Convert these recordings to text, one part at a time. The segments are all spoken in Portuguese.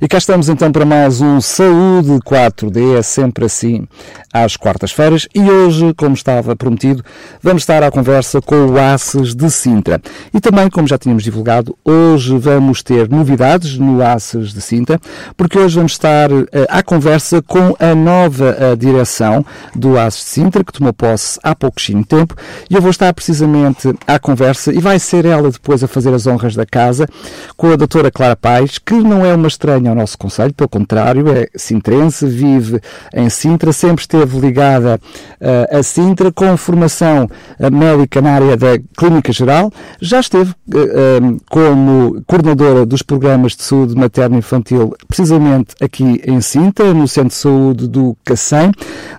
E cá estamos então para mais um Saúde 4D, é sempre assim às quartas-feiras e hoje, como estava prometido, vamos estar à conversa com o ACES de Sintra. E também, como já tínhamos divulgado, hoje vamos ter novidades no ACES de Sintra, porque hoje vamos estar uh, à conversa com a nova uh, direção do ACES de Sintra, que tomou posse há pouquinho tempo, e eu vou estar precisamente à conversa e vai ser ela depois a fazer as honras da casa com a doutora Clara Paz, que não é uma estranha ao nosso Conselho, pelo contrário, é sintrense, vive em Sintra, sempre esteve ligada uh, a Sintra, com formação médica na área da Clínica Geral, já esteve uh, como coordenadora dos programas de saúde materno-infantil, precisamente aqui em Sintra, no Centro de Saúde do Cacém,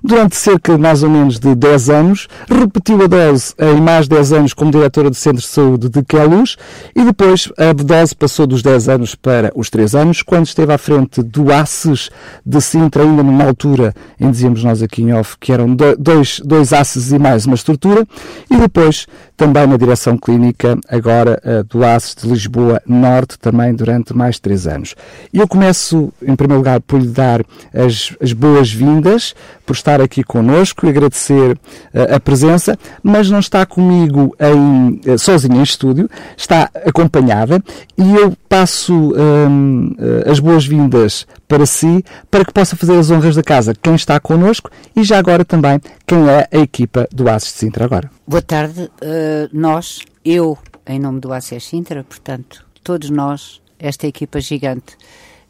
durante cerca mais ou menos de 10 anos, repetiu a dose em mais 10 anos como diretora do Centro de Saúde de Queluz e depois a dose passou dos 10 anos para os 3 anos, quando esteve à frente do ACES de Sintra, ainda numa altura, em dizíamos nós aqui em off, que eram dois, dois ACES e mais uma estrutura, e depois também na direção clínica, agora uh, do ACES de Lisboa Norte, também durante mais de três anos. Eu começo, em primeiro lugar, por lhe dar as, as boas-vindas, por estar aqui connosco e agradecer uh, a presença, mas não está comigo em, uh, sozinha em estúdio, está acompanhada e eu passo um, as boas-vindas para si, para que possa fazer as honras da casa quem está connosco e já agora também quem é a equipa do ACES de Sintra agora. Boa tarde, uh, nós, eu, em nome do ACES Sintra, portanto, todos nós, esta equipa gigante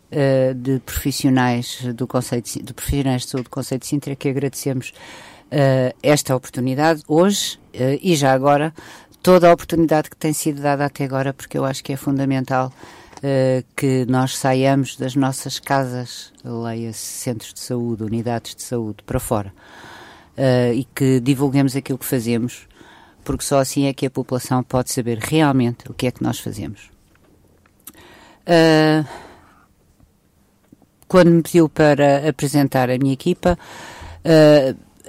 uh, de profissionais do Conselho de, de profissionais de saúde do Conselho de Sintra, que agradecemos uh, esta oportunidade hoje e já agora toda a oportunidade que tem sido dada até agora, porque eu acho que é fundamental uh, que nós saiamos das nossas casas, leia-se centros de saúde, unidades de saúde, para fora, uh, e que divulguemos aquilo que fazemos, porque só assim é que a população pode saber realmente o que é que nós fazemos. Uh, quando me pediu para apresentar a minha equipa,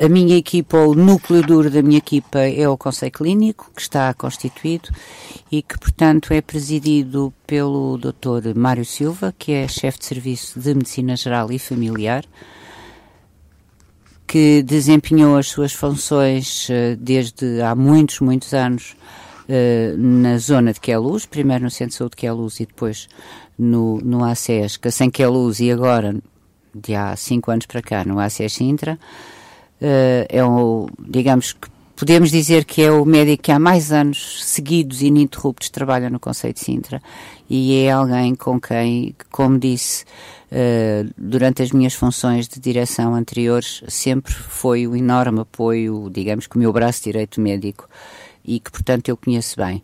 a minha equipa, o núcleo duro da minha equipa é o Conselho Clínico, que está constituído e que, portanto, é presidido pelo Dr. Mário Silva, que é chefe de serviço de Medicina Geral e Familiar, que desempenhou as suas funções uh, desde há muitos, muitos anos uh, na zona de Queluz, primeiro no Centro de Saúde de Queluz e depois no, no ACES, que sem Queluz e agora, de há cinco anos para cá, no ACES Sintra. Uh, é um, digamos que podemos dizer que é o médico que há mais anos seguidos e ininterruptos trabalha no Conselho de Sintra e é alguém com quem, como disse, uh, durante as minhas funções de direção anteriores, sempre foi um enorme apoio, digamos que o meu braço direito médico e que, portanto, eu conheço bem.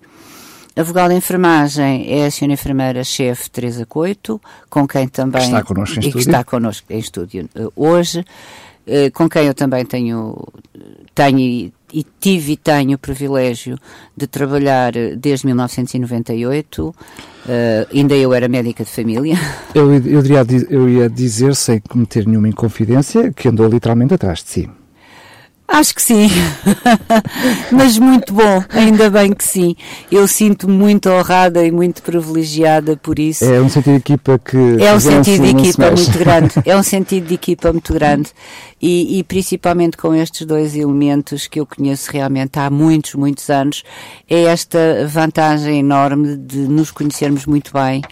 A vogal de enfermagem é a senhora enfermeira-chefe Teresa Coito, com quem também... Que está connosco em estúdio. Que está connosco em estúdio uh, hoje. Eh, com quem eu também tenho, tenho e, tive e tenho o privilégio de trabalhar eh, desde 1998. Uh, eh, ainda eu era médica de família. Eu, eu, diria, eu ia dizer, sem cometer nenhuma inconfidência, que andou literalmente atrás de si. Acho que sim, mas muito bom, ainda bem que sim. Eu sinto muito honrada e muito privilegiada por isso. É um sentido de equipa que. É um sentido de equipa muito grande, é um sentido de equipa muito grande e, e, principalmente com estes dois elementos que eu conheço realmente há muitos, muitos anos, é esta vantagem enorme de nos conhecermos muito bem,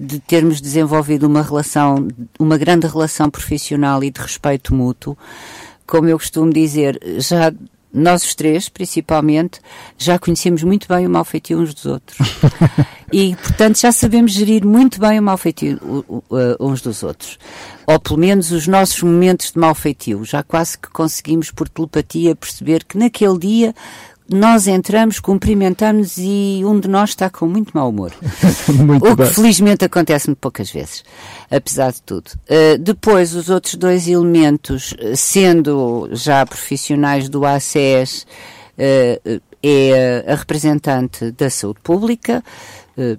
de termos desenvolvido uma relação, uma grande relação profissional e de respeito mútuo como eu costumo dizer, já nós os três, principalmente, já conhecemos muito bem o mal feitio uns dos outros. e, portanto, já sabemos gerir muito bem o mal feitio uns dos outros. Ou, pelo menos, os nossos momentos de mal feitio. Já quase que conseguimos, por telepatia, perceber que naquele dia nós entramos, cumprimentamos e um de nós está com muito mau humor. muito o que bem. felizmente acontece-me poucas vezes, apesar de tudo. Uh, depois, os outros dois elementos, sendo já profissionais do ACES, uh, é a representante da saúde pública, uh,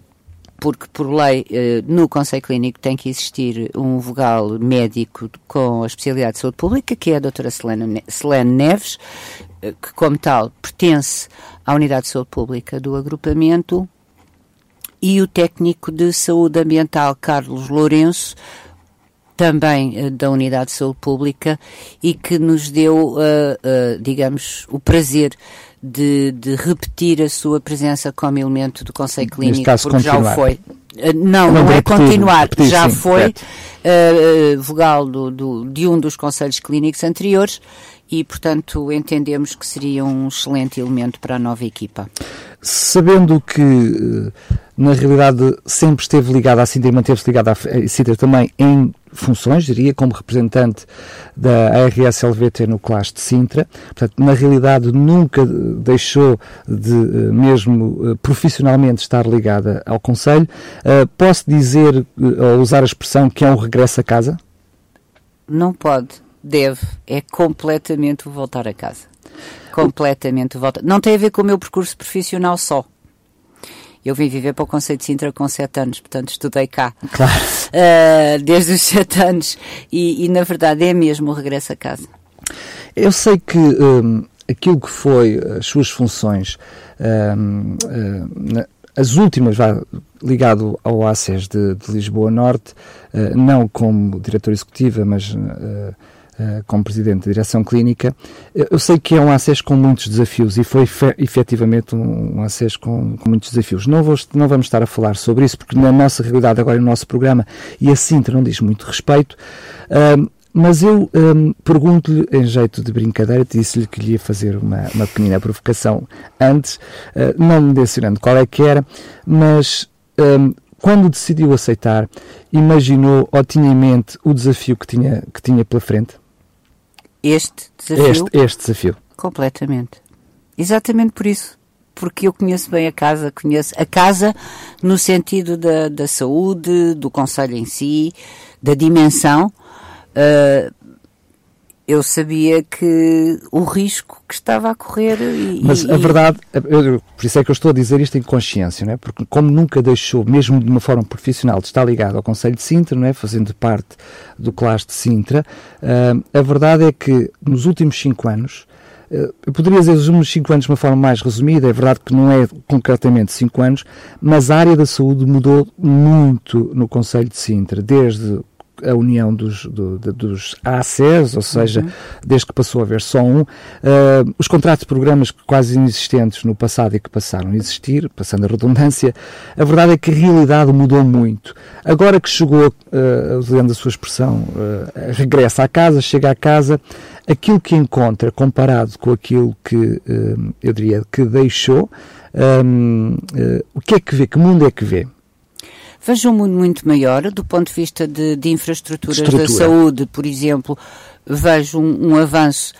porque por lei eh, no Conselho Clínico tem que existir um vogal médico com a especialidade de saúde pública, que é a doutora Selene Neves, eh, que como tal pertence à Unidade de Saúde Pública do agrupamento, e o técnico de saúde ambiental Carlos Lourenço, também uh, da Unidade de Saúde Pública e que nos deu, uh, uh, digamos, o prazer de, de, repetir a sua presença como elemento do Conselho Clínico, caso, porque continuar. já o foi. Não, não, não é repetir, continuar, repetir, já sim, foi vogal do, do, de um dos Conselhos Clínicos anteriores e, portanto, entendemos que seria um excelente elemento para a nova equipa. Sabendo que, na realidade, sempre esteve ligado à Sintra e manteve-se ligado à Sintra também em funções, diria, como representante da ARSLVT no CLAS de Sintra. Portanto, na realidade, nunca deixou de, eh, mesmo eh, profissionalmente, estar ligada ao Conselho. Eh, posso dizer, ou usar a expressão, que é um regresso a casa? Não pode, deve. É completamente voltar a casa. Completamente voltar. Não tem a ver com o meu percurso profissional só eu vim viver para o Conselho de Sintra com sete anos, portanto estudei cá. Claro. Uh, desde os sete anos. E, e, na verdade é mesmo o regresso a casa. Eu sei que um, aquilo que foi as suas funções, um, uh, as últimas, vá, ligado ao ACES de, de Lisboa Norte, uh, não como diretor executiva, mas eh, como presidente da direção clínica, eu sei que é um acesso com muitos desafios e foi efetivamente um, acesso com, com, muitos desafios. Não, vou, não vamos estar a falar sobre isso, porque na nossa realidade, agora no nosso programa, e a Sintra não diz muito respeito, uh, mas eu um, pergunto-lhe, em jeito de brincadeira, disse-lhe que lhe ia fazer uma, uma pequena provocação antes, uh, não mencionando qual é que era, mas um, quando decidiu aceitar, imaginou ou tinha em mente o desafio que tinha, que tinha pela frente? Este desafio? Este, este desafio. Completamente. Exatamente por isso. Porque eu conheço bem a casa, conheço a casa no sentido da, da saúde, do conselho em si, da dimensão. Uh, eu sabia que o risco que estava a correr. E, Mas e, a verdade, eu, por isso é que eu estou a dizer isto em consciência, não é? porque como nunca deixou, mesmo de uma forma profissional, de estar ligado ao Conselho de Sintra, não é? fazendo parte do classe de Sintra, uh, a verdade é que nos últimos cinco anos, uh, eu poderia dizer os últimos cinco anos de uma forma mais resumida, é verdade que não é concretamente cinco anos, mas a área da saúde mudou muito no Conselho de Sintra, desde a união dos, do, de, dos ACES, ou seja, uhum. desde que passou a haver só um, uh, os contratos de programas quase inexistentes no passado e que passaram a existir, passando a redundância, a verdade é que a realidade mudou muito. Agora que chegou, uh, usando a sua expressão, uh, regressa à casa, chega à casa, aquilo que encontra comparado com aquilo que eu diria que deixou, um, o que é que vê? Que mundo é que vê? Vejo um mundo muito maior do ponto de vista de, de infraestruturas Estrutura. da saúde, por exemplo. Vejo um, um avanço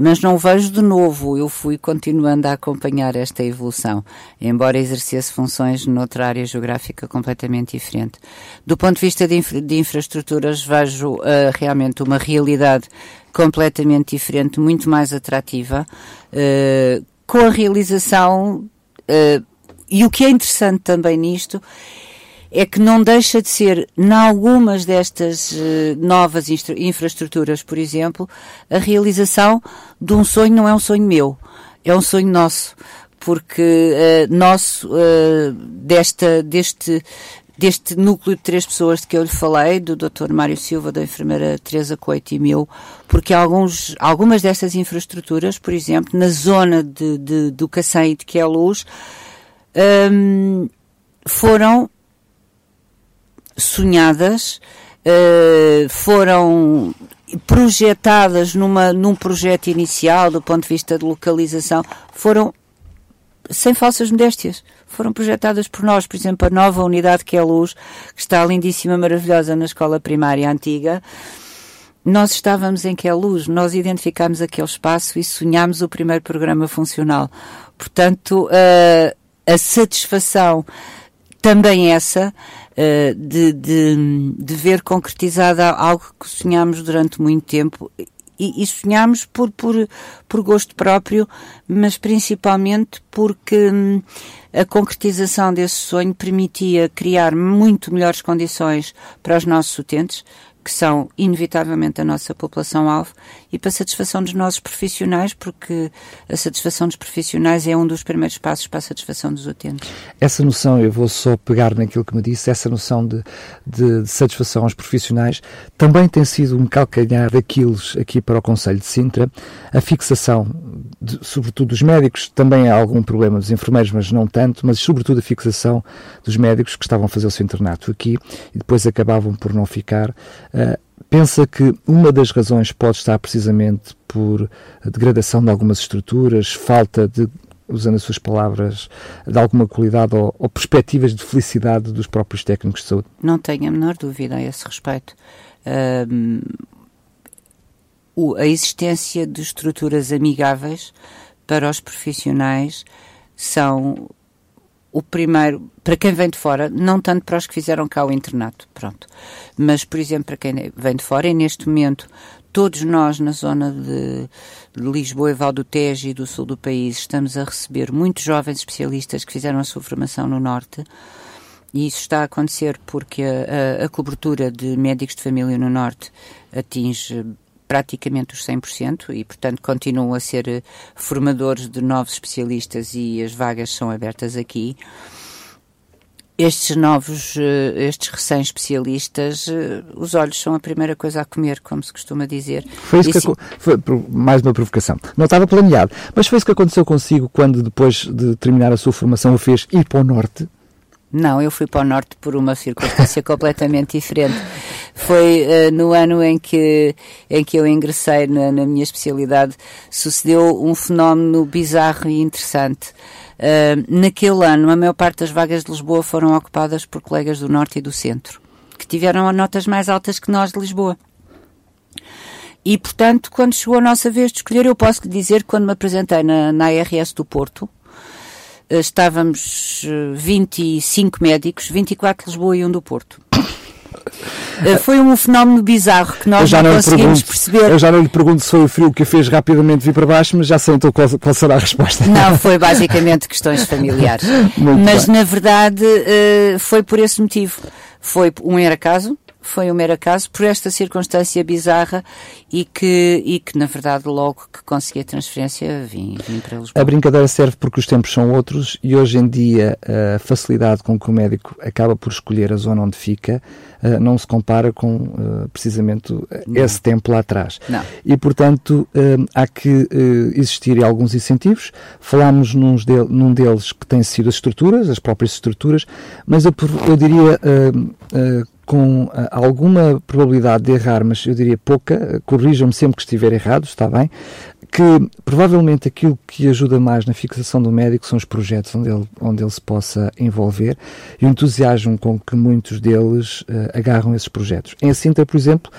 mas não vejo de novo. Eu fui continuando a acompanhar esta evolução, embora exercesse funções noutra área geográfica completamente diferente. Do ponto de vista de, infra de infraestruturas, vejo uh, realmente uma realidade completamente diferente, muito mais atrativa, uh, com a realização. Uh, e o que é interessante também nisto é que não deixa de ser, em algumas destas uh, novas infraestruturas, por exemplo, a realização de um sonho não é um sonho meu, é um sonho nosso, porque uh, nosso, uh, desta, deste, deste núcleo de três pessoas de que eu lhe falei, do Dr. Mário Silva, da enfermeira Teresa Coito e meu, porque alguns, algumas destas infraestruturas, por exemplo, na zona de, de, do Cacém e de Queluz, um, foram sonhadas, uh, foram projetadas numa, num projeto inicial, do ponto de vista de localização, foram sem falsas modéstias. Foram projetadas por nós, por exemplo, a nova unidade que é a Luz, que está lindíssima, maravilhosa na escola primária antiga. Nós estávamos em que é luz, nós identificámos aquele espaço e sonhámos o primeiro programa funcional. Portanto, uh, a satisfação também essa uh, de, de, de ver concretizada algo que sonhámos durante muito tempo. E, e sonhámos por, por, por gosto próprio, mas principalmente porque hum, a concretização desse sonho permitia criar muito melhores condições para os nossos utentes, que são inevitavelmente a nossa população-alvo, e para a satisfação dos nossos profissionais, porque a satisfação dos profissionais é um dos primeiros passos para a satisfação dos utentes. Essa noção, eu vou só pegar naquilo que me disse, essa noção de, de, de satisfação aos profissionais também tem sido um calcanhar daqueles aqui para o Conselho de Sintra, a fixação, de, sobretudo dos médicos, também há algum problema dos enfermeiros, mas não tanto, mas sobretudo a fixação dos médicos que estavam a fazer o seu internato aqui e depois acabavam por não ficar. Uh, pensa que uma das razões pode estar precisamente por degradação de algumas estruturas, falta de, usando as suas palavras, de alguma qualidade ou, ou perspectivas de felicidade dos próprios técnicos de saúde? Não tenho a menor dúvida a esse respeito. Um, a existência de estruturas amigáveis para os profissionais são o primeiro, para quem vem de fora, não tanto para os que fizeram cá o internato, pronto, mas, por exemplo, para quem vem de fora, e neste momento todos nós na zona de, Lisboa e Val do Tejo e do sul do país estamos a receber muitos jovens especialistas que fizeram a sua formação no Norte, e isso está a acontecer porque a, a, a cobertura de médicos de família no Norte atinge praticamente os 100% e, portanto, continuam a ser eh, formadores de novos especialistas e as vagas são abertas aqui. Estes novos, eh, estes recém-especialistas, eh, os olhos são a primeira coisa a comer, como se costuma dizer. Foi isso e que sim... foi mais uma provocação. Não estava planeado, mas foi isso que aconteceu consigo quando, depois de terminar a sua formação, o fez ir para o Norte? Não, eu fui para o Norte por uma circunstância completamente diferente. Foi uh, no ano em que, em que eu ingressei na, na, minha especialidade, sucedeu um fenómeno bizarro e interessante. Uh, naquele ano, a maior parte das vagas de Lisboa foram ocupadas por colegas do Norte e do Centro, que tiveram notas mais altas que nós de Lisboa. E, portanto, quando chegou a nossa vez de escolher, eu posso lhe dizer que quando me apresentei na, na ARS do Porto, estávamos 25 médicos, 24 de Lisboa e um do Porto. Eh, foi um fenómeno bizarro que nós não, não conseguimos perceber. Eu já não lhe pergunto se foi o frio que a fez rapidamente vir para baixo, mas já sei então qual, qual será a resposta. Não, foi basicamente questões familiares. mas bem. na verdade eh, foi por esse motivo. Foi um era caso, foi um mero acaso por esta circunstância bizarra e que, e que na verdade, logo que consegui a transferência, vim, vim para Lisboa. A brincadeira serve porque os tempos são outros e hoje em dia a facilidade com que o médico acaba por escolher a zona onde fica uh, não se compara com uh, precisamente não. esse tempo lá atrás. Não. E, portanto, uh, há que existir alguns incentivos. Falámos de, num deles que tem sido as estruturas, as próprias estruturas, mas eu, eu diria com alguma probabilidade de errar, mas eu diria pouca, corrijam-me sempre que estiver errado, está bem, que provavelmente aquilo que ajuda mais na fixação do médico são os projetos onde ele, onde ele se possa envolver e o entusiasmo com que muitos deles uh, agarram esses projetos. Em Sintra, por exemplo,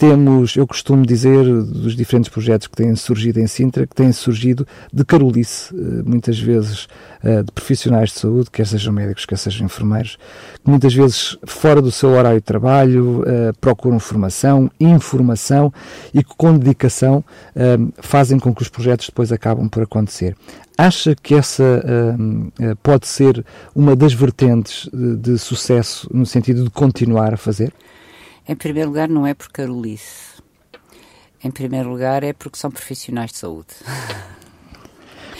temos, eu costumo dizer, dos diferentes projetos que têm surgido em Sintra, que têm surgido de carolice, eh, muitas vezes eh, de profissionais de saúde, quer sejam médicos, quer sejam enfermeiros, que muitas vezes, fora do seu horário de trabalho, eh, procuram formação, informação e que, com dedicação, fazem com que os projetos depois acabam por acontecer. Acha que essa pode ser uma das vertentes de, de sucesso no sentido de continuar a fazer? Em primeiro lugar, não é por carolice. Em primeiro lugar, é porque são profissionais de saúde.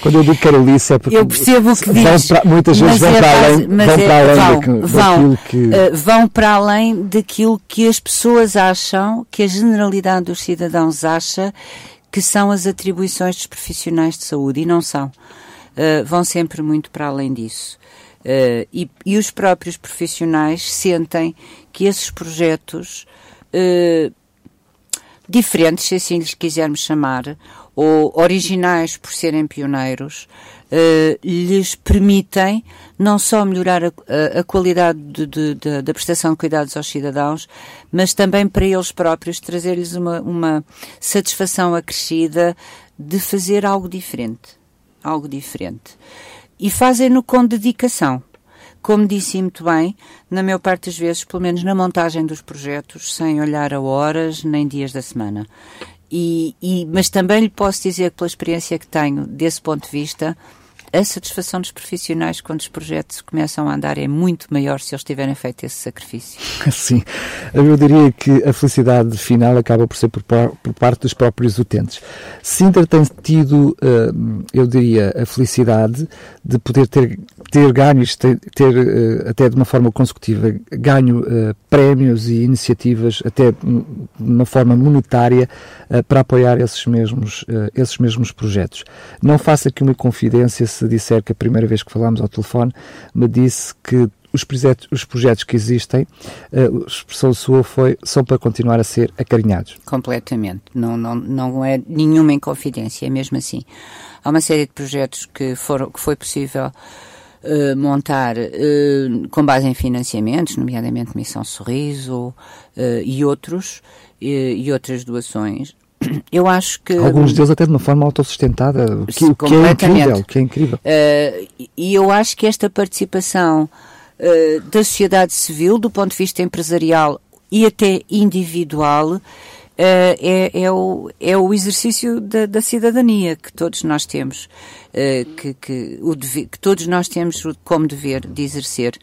Quando eu digo carolice é porque eu percebo o que diz, para, muitas vezes vão, é, para além, vão é, para além vão, daquilo, vão, que... Uh, vão para além daquilo que as pessoas acham, que a generalidade dos cidadãos acha que são as atribuições dos profissionais de saúde e não são. Uh, vão sempre muito para além disso. Uh, e, e, os próprios profissionais sentem que esses projetos uh, diferentes, se assim lhes quisermos chamar, ou originais por serem pioneiros, uh, lhes permitem não só melhorar a, a, a qualidade de, de, de, da prestação de cuidados aos cidadãos, mas também para eles próprios trazer-lhes uma, uma satisfação acrescida de fazer algo diferente. Algo diferente e fazem-no com dedicação. Como disse muito bem, na maior parte das vezes, pelo menos na montagem dos projetos, sem olhar a horas nem dias da semana. e, e, mas também lhe posso dizer pela experiência que tenho, desse ponto de vista, a satisfação dos profissionais quando os projetos começam a andar é muito maior se eles tiverem feito esse sacrifício. Sim, eu diria que a felicidade final acaba por ser por, por parte dos próprios utentes. Sintra tem tido, eh, eu diria, a felicidade de poder ter, ter ganhos, ter, ter eh, até de uma forma consecutiva, ganho eh, prémios e iniciativas, até de uma forma monetária, para apoiar esses mesmos, esses mesmos projetos. Não faça aqui uma confidência disser que a primeira vez que falámos ao telefone me disse que os projetos, os projetos que existem, uh, a expressão sua foi, são para continuar a ser acarinhados. Completamente. Não, não, não é nenhuma inconfidência, é mesmo assim. Há uma série de projetos que, foram, que foi possível uh, montar uh, com base em financiamentos, nomeadamente Missão Sorriso e outros, e outras doações, eu acho que. Alguns deles até de uma forma autossustentada, que, que é incrível. Que é incrível. Uh, e eu acho que esta participação uh, da sociedade civil, do ponto de vista empresarial e até individual, uh, é, é, o, é o exercício da, da cidadania que todos nós temos, que, que, o dever, que todos nós temos como dever de exercer.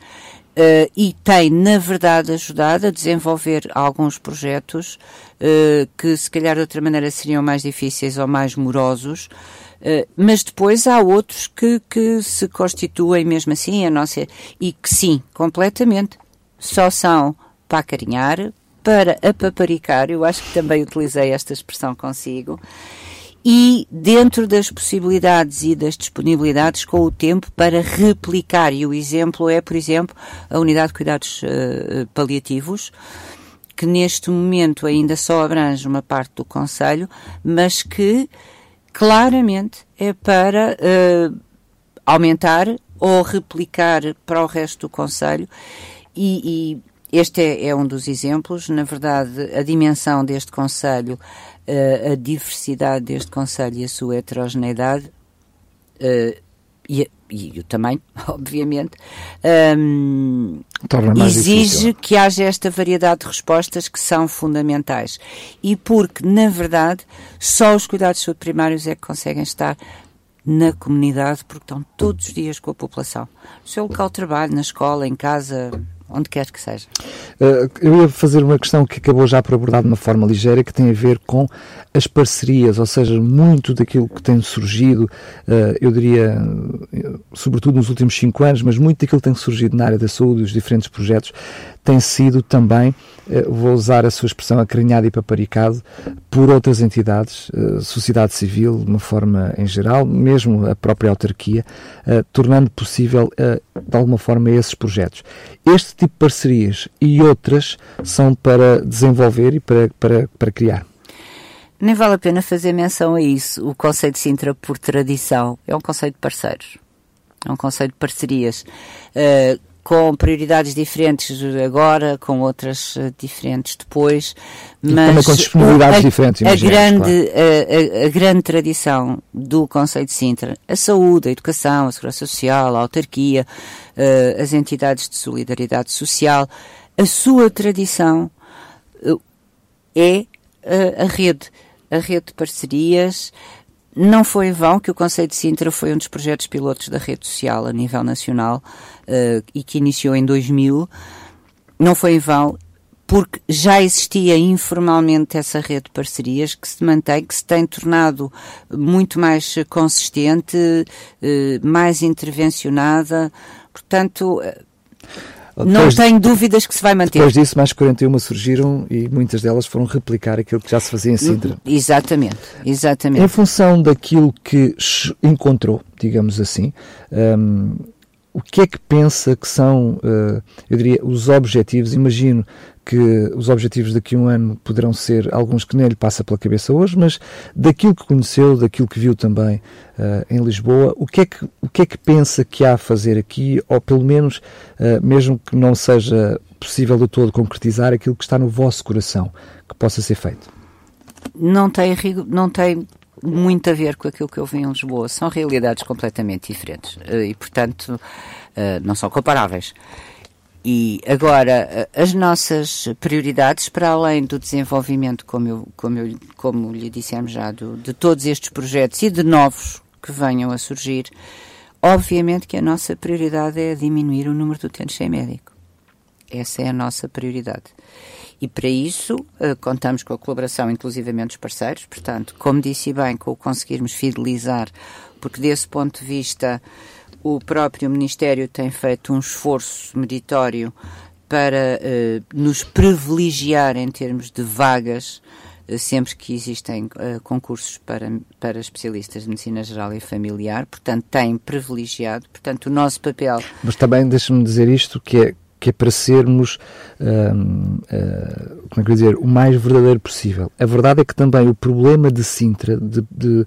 Uh, e tem, na verdade, ajudado a desenvolver alguns projetos uh, que, se calhar, de outra maneira seriam mais difíceis ou mais morosos, uh, mas depois há outros que, que se constituem mesmo assim a nossa, e que sim, completamente, só são para acarinhar, para apaparicar, eu acho que também utilizei esta expressão consigo, e dentro das possibilidades e das disponibilidades com o tempo para replicar. E o exemplo é, por exemplo, a unidade de cuidados uh, paliativos, que neste momento ainda só abrange uma parte do Conselho, mas que claramente é para uh, aumentar ou replicar para o resto do Conselho. E, e este é, é, um dos exemplos. Na verdade, a dimensão deste Conselho a diversidade deste Conselho e a sua heterogeneidade uh, e, e, o tamanho, obviamente, um, exige difícil. que haja esta variedade de respostas que são fundamentais. E porque, na verdade, só os cuidados de saúde primários é que conseguem estar na comunidade, porque estão todos os dias com a população. No seu local de trabalho, na escola, em casa, onde quer que seja. Uh, eu ia fazer uma questão que acabou já por abordar de uma forma ligeira, que tem a ver com as parcerias, ou seja, muito daquilo que tem surgido, uh, eu diria, sobretudo nos últimos cinco anos, mas muito daquilo que tem surgido na área da saúde, os diferentes projetos, tem sido também, uh, vou usar a sua expressão, acarinhado e paparicado, por outras entidades, sociedade civil, de uma forma em geral, mesmo a própria autarquia, tornando possível, de alguma forma, esses projetos. Este tipo de parcerias e outras são para desenvolver e para, para, para criar. Nem vale a pena fazer menção a isso. O conceito de Sintra, por tradição, é um conceito de parceiros. É um conceito de parcerias. Uh, com prioridades diferentes agora, com outras uh, diferentes depois, e mas com disponibilidades a, diferentes. A grande, claro. a, a, grande tradição do Conselho de Sintra, a saúde, a educação, a segurança social, a autarquia, uh, as entidades de solidariedade social, a sua tradição uh, é a rede, a rede de parcerias, não foi em vão que o Conselho de Sintra foi um dos projetos pilotos da rede social a nível nacional uh, e que iniciou em 2000. Não foi em vão porque já existia informalmente essa rede de parcerias que se mantém, que se tem tornado muito mais consistente, uh, mais intervencionada. Portanto, não tenho dúvidas que se vai manter. Depois disso, mais 41 surgiram e muitas delas foram replicar aquilo que já se fazia em Sintra. Exatamente, exatamente. Em função daquilo que encontrou, digamos assim, um, o que é que pensa que são, uh, eu diria, os objetivos? Imagino que os objetivos daqui a um ano poderão ser alguns que nem lhe passa pela cabeça hoje, mas daquilo que conheceu, daquilo que viu também uh, em Lisboa, o que, é que, o que é que pensa que há a fazer aqui, ou pelo menos, uh, mesmo que não seja possível de todo concretizar, aquilo que está no vosso coração, que possa ser feito? Não tem, não tem muito a ver com aquilo que eu vi em Lisboa. São realidades completamente diferentes uh, e, portanto, não são comparáveis. E agora, as nossas prioridades, para além do desenvolvimento, como, eu, como, eu, como lhe dissemos já, do, de todos estes projetos e de novos que venham a surgir, obviamente que a nossa prioridade é diminuir o número de utentes sem médico. Essa é a nossa prioridade. E para isso uh, contamos com a colaboração, inclusivamente dos parceiros, portanto, como disse bem, com o conseguirmos fidelizar, porque desse ponto de vista o próprio Ministério tem feito um esforço meritório para uh, nos privilegiar em termos de vagas uh, sempre que existem uh, concursos para, para especialistas de medicina geral e familiar, portanto tem privilegiado, portanto o nosso papel... Mas também deixa-me dizer isto, que é, que é para sermos, como é que dizer, o mais verdadeiro possível. A verdade é que também o problema de Sintra, de, de,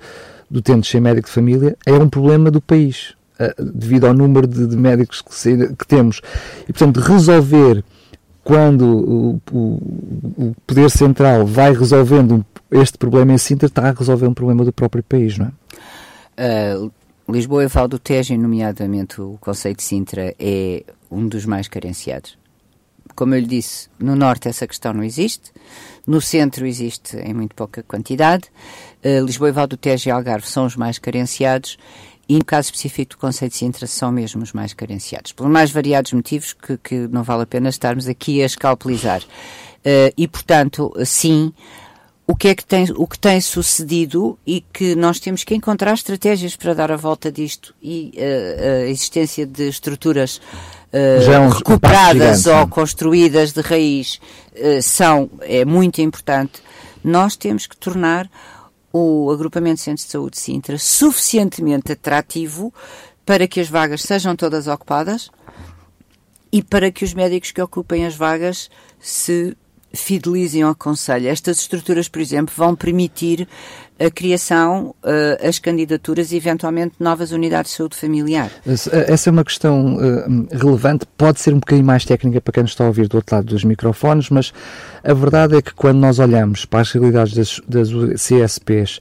do utentes sem médico de família, é um problema do país. eh, devido ao número de, de médicos que, se, que, temos. E, portanto, resolver quando o, o, o, Poder Central vai resolvendo este problema em Sintra, está a resolver um problema do próprio país, não é? Uh, Lisboa e Val do Tejo, nomeadamente o Conceito de Sintra, é um dos mais carenciados. Como eu lhe disse, no Norte essa questão não existe, no Centro existe em muito pouca quantidade, uh, Lisboa e Val do Tejo e Algarve são os mais carenciados e no caso específico do Conceito de Sintra são mesmo os mais carenciados, por mais variados motivos que, que não vale a pena estarmos aqui a escalpelizar. Uh, e, portanto, sim, o que é que tem, o que tem sucedido e que nós temos que encontrar estratégias para dar a volta disto e uh, a existência de estruturas uh, é um recuperadas ou construídas de raiz são, é muito importante. Nós temos que tornar o agrupamento de centros de saúde de Sintra suficientemente atrativo para que as vagas sejam todas ocupadas e para que os médicos que ocupem as vagas se fidelizem ao Conselho. Estas estruturas, por exemplo, vão permitir a criação, uh, as candidaturas e, eventualmente, novas unidades de saúde familiar. Essa é uma questão uh, relevante, pode ser um bocadinho mais técnica para quem nos está a ouvir do outro lado dos microfones, mas a verdade é que quando nós olhamos para as realidades das, das CSPs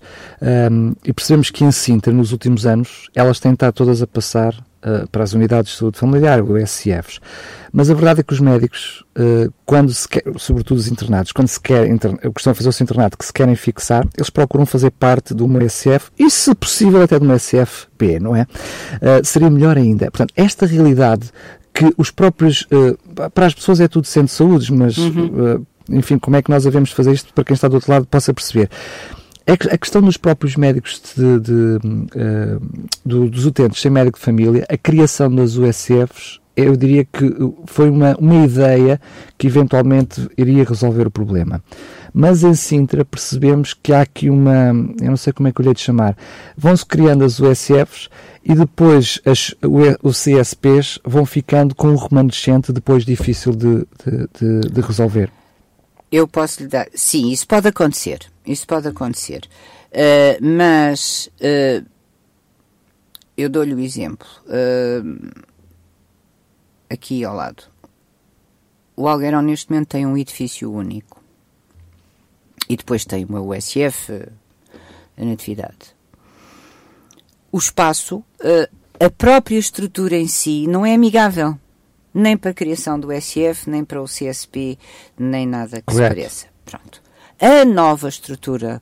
um, e percebemos que em Sintra, nos últimos anos, elas têm estado todas a passar uh, para as unidades de saúde familiar, o SCFs. Mas a verdade é que os médicos, uh, quando se quer, sobretudo os internados, quando se quer, a questão de fazer o seu internado, que se querem fixar, eles procuram fazer parte de uma SF e, se possível, até de uma SFP, não é? Uh, seria melhor ainda. Portanto, esta realidade que os próprios, para as pessoas é tudo centro de saúde, mas, uhum. enfim, como é que nós devemos fazer isto para quem está do outro lado possa perceber? É a questão dos próprios médicos de, de, uh, dos utentes sem médico de família, a criação das USFs, eu diria que foi uma, uma ideia que eventualmente iria resolver o problema. Mas em Sintra percebemos que há aqui uma, eu não sei como é que eu lhe de chamar, vão-se criando as USFs e depois as, os CSPs vão ficando com um remanescente depois difícil de, de, de resolver. Eu posso lhe dar. Sim, isso pode acontecer. Isso pode acontecer. Uh, mas uh, eu dou-lhe o um exemplo. Uh, aqui ao lado. O Algueirão neste momento tem um edifício único. E depois tem uma USF, a Natividade. O espaço, a própria estrutura em si, não é amigável nem para a criação do SF, nem para o CSP, nem nada que se pareça. Pronto. A nova estrutura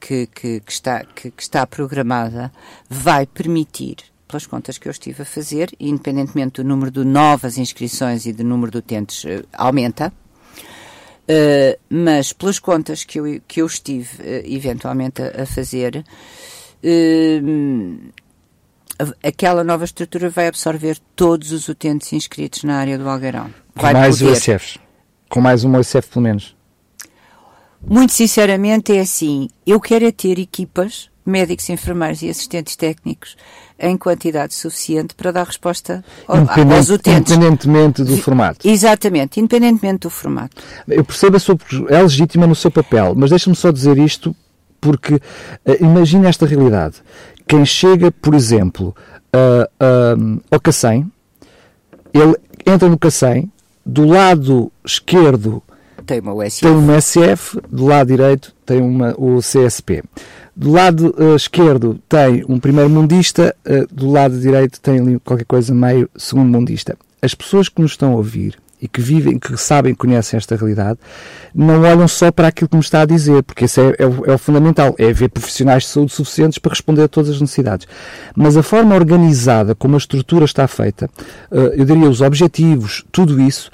que, que, que está, que, que, está programada vai permitir, pelas contas que eu estive a fazer, independentemente do número de novas inscrições e do número de utentes uh, aumenta, uh, mas pelas contas que eu, que eu estive uh, eventualmente a, a fazer, aquela nova estrutura vai absorver todos os utentes inscritos na área do Algarão. Com mais poder... USFs. Com mais uma USF, pelo menos. Muito sinceramente, é assim. Eu quero é ter equipas, médicos, enfermeiros e assistentes técnicos em quantidade suficiente para dar resposta aos utentes. Independentemente do formato. Exatamente, independentemente do formato. Eu percebo a sua, é legítima no seu papel, mas deixa-me só dizer isto porque uh, imagine esta realidade. Quem chega, por exemplo, uh, uh, ao Cacém, ele entra no Cacém, do lado esquerdo tem uma USF, tem uma SF do lado direito tem uma, o CSP. Do lado uh, esquerdo tem um primeiro mundista, uh, do lado direito tem ali qualquer coisa meio segundo mundista. As pessoas que nos estão a ouvir e que vivem, que sabem, conhecem esta realidade, não olham só para aquilo que me está a dizer, porque isso é, é, é o fundamental, é haver profissionais de saúde suficientes para responder a todas as necessidades. Mas a forma organizada como a estrutura está feita, uh, eu diria os objetivos, tudo isso,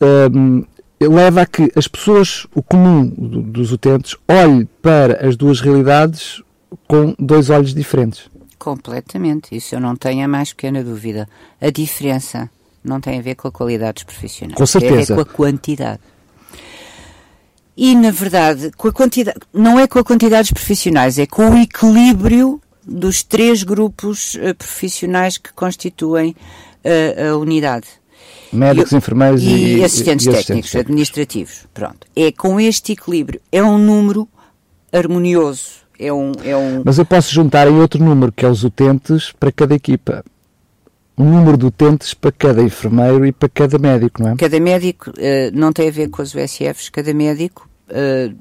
uh, leva a que as pessoas, o comum dos utentes, olhe para as duas realidades com dois olhos diferentes. Completamente, isso eu não tenho a mais pequena dúvida. A diferença não tem a ver com a qualidade dos profissionais. Com certeza. Tem a ver com a quantidade. E, na verdade, com a quantidade, não é com a quantidade dos profissionais, é com o equilíbrio dos três grupos uh, profissionais que constituem uh, a unidade. Médicos, e, enfermeiros e, e, assistentes, e, técnicos, técnicos, administrativos. Pronto. É com este equilíbrio. É um número harmonioso. É um, é um... Mas eu posso juntar em outro número, que é os utentes para cada equipa. Um número de utentes para cada enfermeiro e para cada médico, não é? Cada médico uh, não tem a ver com os USFs, cada médico, uh,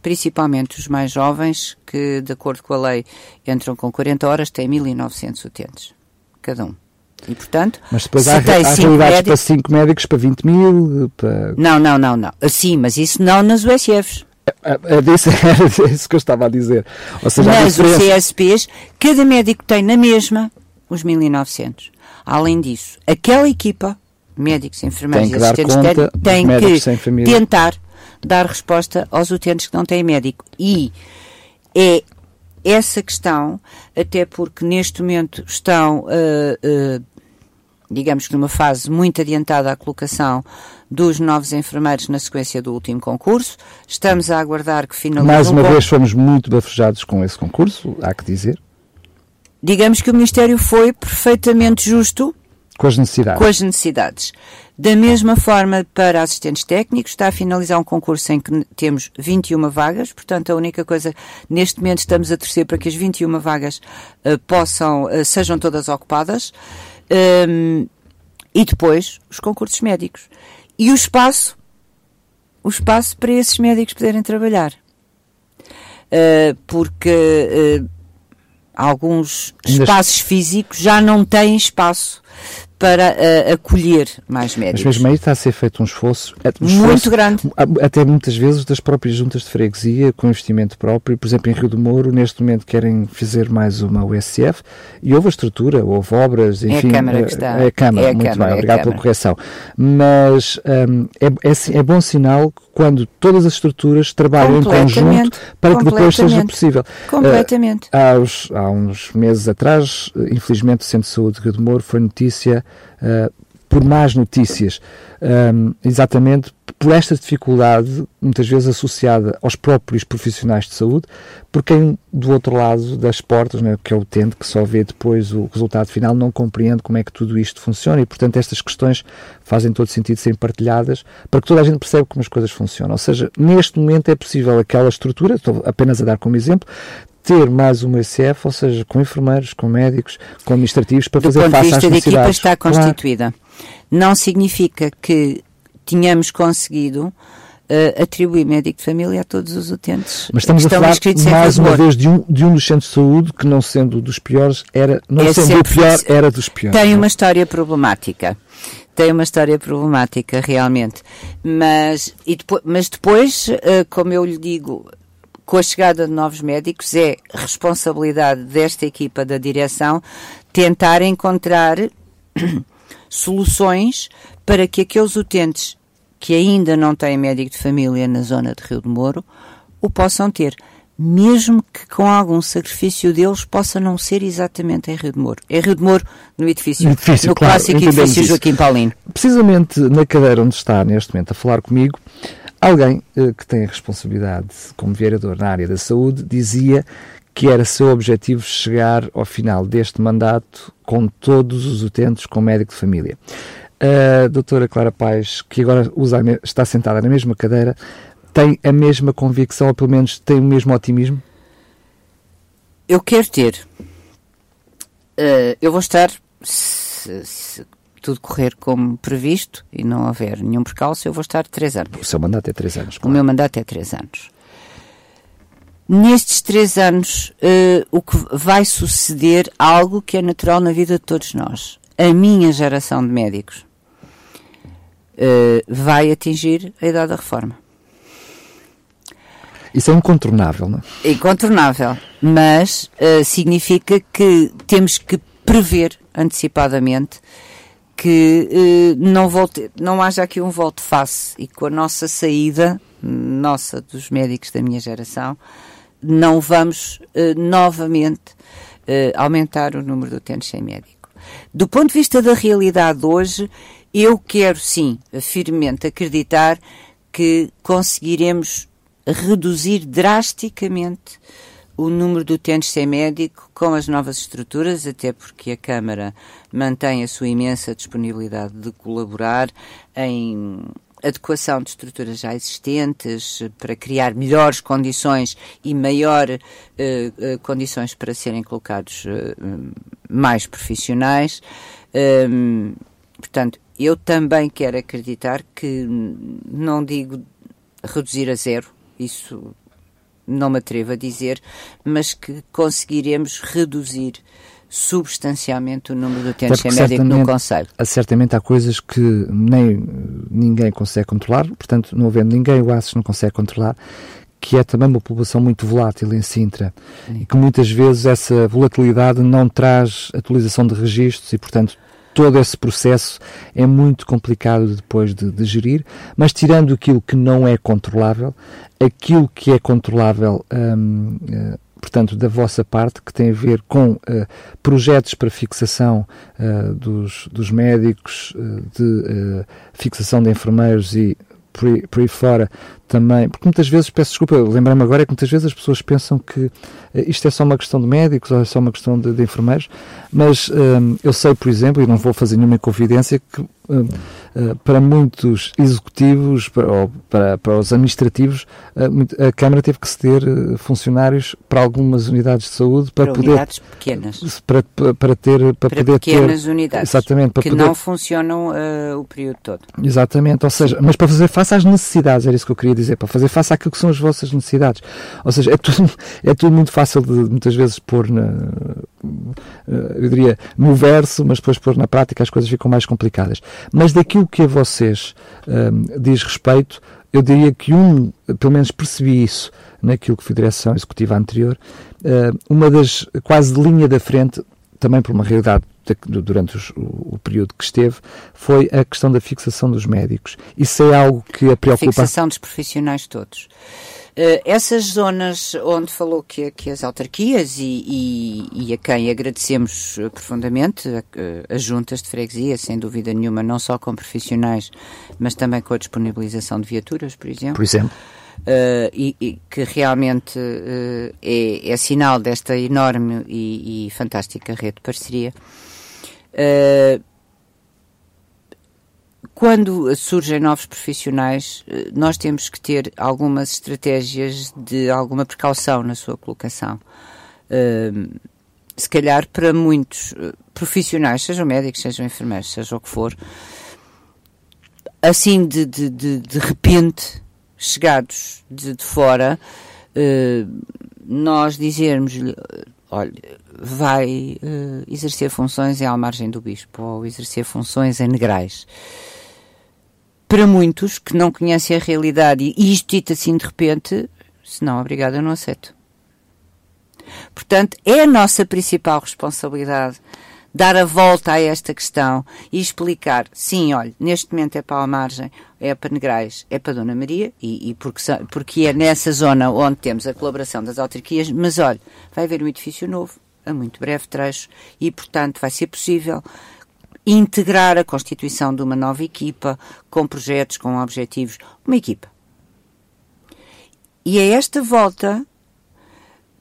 principalmente os mais jovens, que de acordo com a lei entram com 40 horas, têm 1900 utentes, cada um. E, portanto, mas depois há, há realidades médicos... para 5 médicos, para 20 mil? Para... Não, não, não, não. Sim, mas isso não nas USFs. É, é, desse, era isso que eu estava a dizer. Seja, Mas os CSPs, cada médico tem na mesma os 1900. Além disso, aquela equipa, médicos, enfermeiros e assistentes técnicos, tem que tentar dar resposta aos utentes que não têm médico. E é essa questão, até porque neste momento estão, uh, uh, digamos que numa fase muito adiantada à colocação dos novos enfermeiros na sequência do último concurso. Estamos a aguardar que finalmente. Mais uma vez fomos muito bafejados com esse concurso, há que dizer. Digamos que o Ministério foi perfeitamente justo com as necessidades. Com as necessidades. Da mesma forma, para assistentes técnicos, está a finalizar um concurso em que temos 21 vagas, portanto, a única coisa, neste momento estamos a torcer para que as 21 vagas uh, possam, uh, sejam todas ocupadas. Um, e depois, os concursos médicos e o espaço, o espaço para esses médicos poderem trabalhar. Uh, porque alguns espaços físicos já não têm espaço para uh, acolher mais médicos. Mas mesmo aí está a ser feito um esforço, um esforço muito grande. Até muitas vezes das próprias juntas de freguesia, com investimento próprio. Por exemplo, em Rio do Moro, neste momento querem fazer mais uma USF e houve a estrutura, houve obras, enfim. É a Câmara que está. É a Câmara, é a muito Câmara, bem, é obrigado pela correção. Mas um, é, é, é bom sinal quando todas as estruturas trabalham em conjunto para que depois seja possível. Completamente. Uh, há, uns, há uns meses atrás, infelizmente, o Centro de Saúde de Rio do Moro foi notícia uh, por más notícias, um, exatamente por esta dificuldade, muitas vezes associada aos próprios profissionais de saúde, por quem do outro lado das portas, né, que é o utente, que só vê depois o resultado final, não compreende como é que tudo isto funciona e, portanto, estas questões fazem todo sentido serem partilhadas para que toda a gente perceba como as coisas funcionam. Ou seja, neste momento é possível aquela estrutura, estou apenas a dar como exemplo, ter mais uma ECF, ou seja, com enfermeiros, com médicos, com administrativos, para Do fazer face às necessidades. Do ponto de vista da equipa está constituída. Claro. Não significa que tínhamos conseguido uh, atribuir médico de família a todos os utentes. Mas estamos a falar mais uma vez de um, de um dos centros de saúde que, não sendo dos piores, era, não é sendo o pior, era dos piores. Tem uma história problemática tem uma história problemática realmente. Mas, e depois, mas depois, uh, como eu lhe digo, com a chegada de novos médicos, é responsabilidade desta equipa da direção tentar encontrar soluções para que aqueles utentes que ainda não têm médico de família na zona de Rio de Moro o possam ter. Mesmo que com algum sacrifício deles possa não ser exatamente em Rio de Moro. Em Rio de Moro, no edifício, no, edifício, no claro, clássico edifício Joaquim Paulino. Precisamente na cadeira onde está neste momento a falar comigo, Alguém eh, que tem a responsabilidade como vereador na área da saúde dizia que era seu objetivo chegar ao final deste mandato com todos os utentes com médico de família. A doutora Clara Paz, que agora usa, está sentada na mesma cadeira, tem a mesma convicção, ou pelo menos tem o mesmo otimismo? Eu quero ter. Uh, eu vou estar, se, se tudo correr como previsto e não houver nenhum percalço, eu vou estar três anos. O seu mandato é três anos. Claro. O meu mandato é três anos. Nestes três anos, uh, o que vai suceder algo que é natural na vida de todos nós. A minha geração de médicos uh, vai atingir a idade da reforma. Isso é incontornável, não é? Incontornável, mas uh, significa que temos que prever antecipadamente que não, volte, não haja aqui um volte-face e com a nossa saída, nossa, dos médicos da minha geração, não vamos uh, novamente aumentar o número de utentes sem médico. Do ponto de vista da realidade hoje, eu quero sim, firmemente acreditar que conseguiremos reduzir drasticamente o número de utentes sem médico com as novas estruturas, até porque a Câmara mantém a sua imensa disponibilidade de colaborar em adequação de estruturas já existentes para criar melhores condições e maior uh, condições para serem colocados uh, mais profissionais. Um, portanto, eu também quero acreditar que não digo reduzir a zero, isso não me atrevo a dizer, mas que conseguiremos reduzir substancialmente o número de utentes sem médico no Conselho. Certamente há coisas que nem ninguém consegue controlar, portanto, não havendo ninguém, o ACES não consegue controlar, que é também uma população muito volátil em Sintra Sim. e que muitas vezes essa volatilidade não traz atualização de registros e, portanto, todo esse processo é muito complicado depois de, de, gerir, mas tirando aquilo que não é controlável, aquilo que é controlável, hum, uh, portanto, da vossa parte, que tem a ver com uh, projetos para fixação uh, dos, dos médicos, de fixação de enfermeiros e por por aí fora também, porque muitas vezes, peço desculpa, lembrar-me agora, é que muitas vezes as pessoas pensam que isto é só uma questão de médicos ou é só uma questão de, de enfermeiros, mas um, eu sei, por exemplo, e não vou fazer nenhuma confidência, que um, uh, para muitos executivos para, ou para, para os administrativos, uh, a Câmara teve que ceder uh, funcionários para algumas unidades de saúde para, para poder. Unidades pequenas. Para, para, ter. Para, para poder pequenas ter, unidades. Exatamente. Para que poder, não funcionam o período todo. Exatamente. Ou seja, mas para fazer face às necessidades, era isso que eu queria dizer, para fazer face àquilo que são as vossas necessidades. Ou seja, é tudo, é tudo muito fácil de muitas vezes pôr na, eu diria, no verso, mas depois pôr na prática as coisas ficam mais complicadas. Mas daquilo que a vocês um, diz respeito, eu diria que um, pelo menos percebi isso naquilo que foi a direção executiva anterior, uh, uma das quase linha da frente, também por uma realidade de, durante os, o, o, período que esteve, foi a questão da fixação dos médicos. Isso é algo que a preocupa. Fixação dos profissionais todos. Uh, essas zonas onde falou que, que as autarquias e, e, e, a quem agradecemos eh, profundamente, as juntas de freguesia, sem dúvida nenhuma, não só com profissionais, mas também com a disponibilização de viaturas, por exemplo. Por exemplo. Uh, e, e, que realmente uh, é, é, sinal desta enorme e, e fantástica rede de parceria. Uh, quando surgem novos profissionais, eh, nós temos que ter algumas estratégias de alguma precaução na sua colocação. Se calhar para muitos eh, profissionais, sejam médicos, sejam enfermeiros, seja o que for, assim de, de, de, de repente, chegados de, de fora, uh, nós dizermos-lhe, olha, vai uh, exercer funções em Almargem do Bispo ou exercer funções em Negrais para muitos que não conhecem a realidade e isto dito assim de repente, se não, obrigado, eu não aceito. Portanto, é a nossa principal responsabilidade dar a volta a esta questão e explicar, sim, olha, neste momento é para a margem, é para Negrais, é para Dona Maria, e, e porque, porque é nessa zona onde temos a colaboração das autarquias, mas olha, vai haver um edifício novo, a muito breve trecho, e portanto vai ser possível integrar a constituição de uma nova equipa, com projetos, com objetivos, uma equipa. E é esta volta